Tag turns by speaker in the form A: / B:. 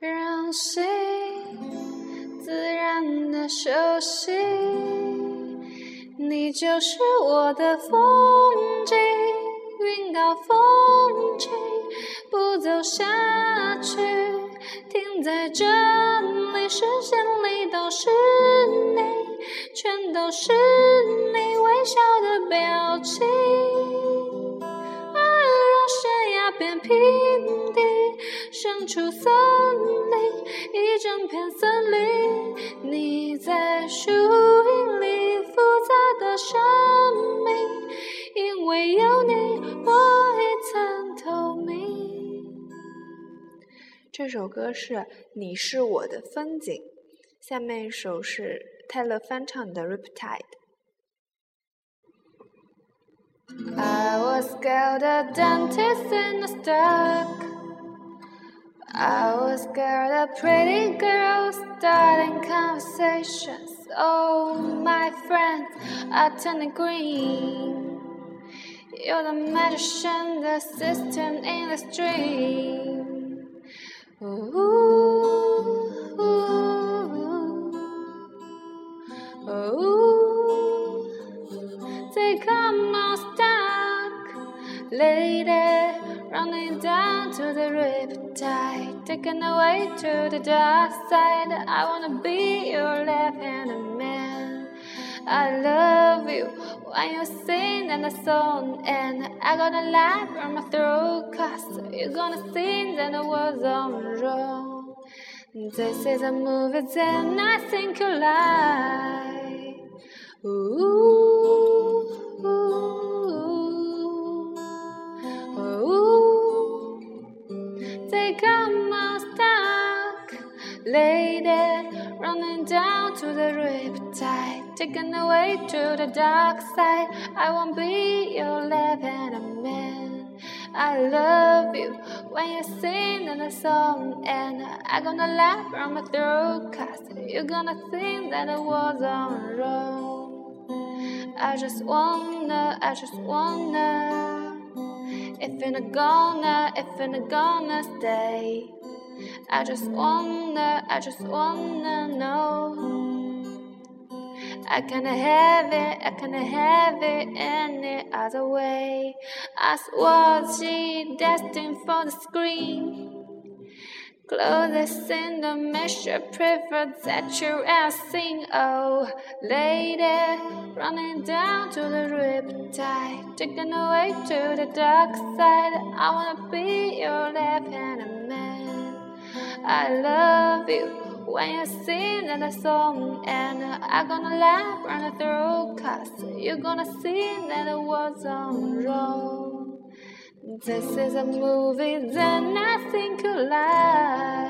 A: 让心自然的休息。你就是我的风景，云高风轻，不走下去，停在这里，视线里都是你，全都是你微笑的表情。爱让悬崖变平地，生出森，整片森林。你在树荫里复杂的生命，因为有你，我一层透明。
B: 这首歌是《你是我的风景》，下面一首是泰勒翻唱的《Riptide》。
A: I was scared of dentists in the dark. I was scared of pretty girls starting conversations. Oh, my friends are turning green. You're the magician, the assistant in the stream. Ooh, ooh, ooh. Take come on stuck, lady, running down to the riptide, taken away to the dark side. I wanna be your left-handed man. I love you when you sing and the song, and I gonna laugh from my throat, cause you're gonna sing and the words are wrong. This is a movie that I think you like. Ooh, Out my running down to the riptide, taken away to the dark side. I won't be your left-handed man. I love you when you sing in the song, and I'm gonna laugh from my throat, cause you're gonna think that I was all wrong. I just wanna, I just wanna, if you're gonna, if you're gonna stay. I just wanna, I just wanna know. I can't have it, I can't have it any other way. As was she destined for the screen? Clothes in the measure, prefer that you are sing. Oh, lady, running down to the riptide, taken away to the dark side. I wanna be your left-handed man. I love you when you sing that song, and I'm gonna laugh right through, cause you're gonna see that it was all wrong. This is a movie that I think like.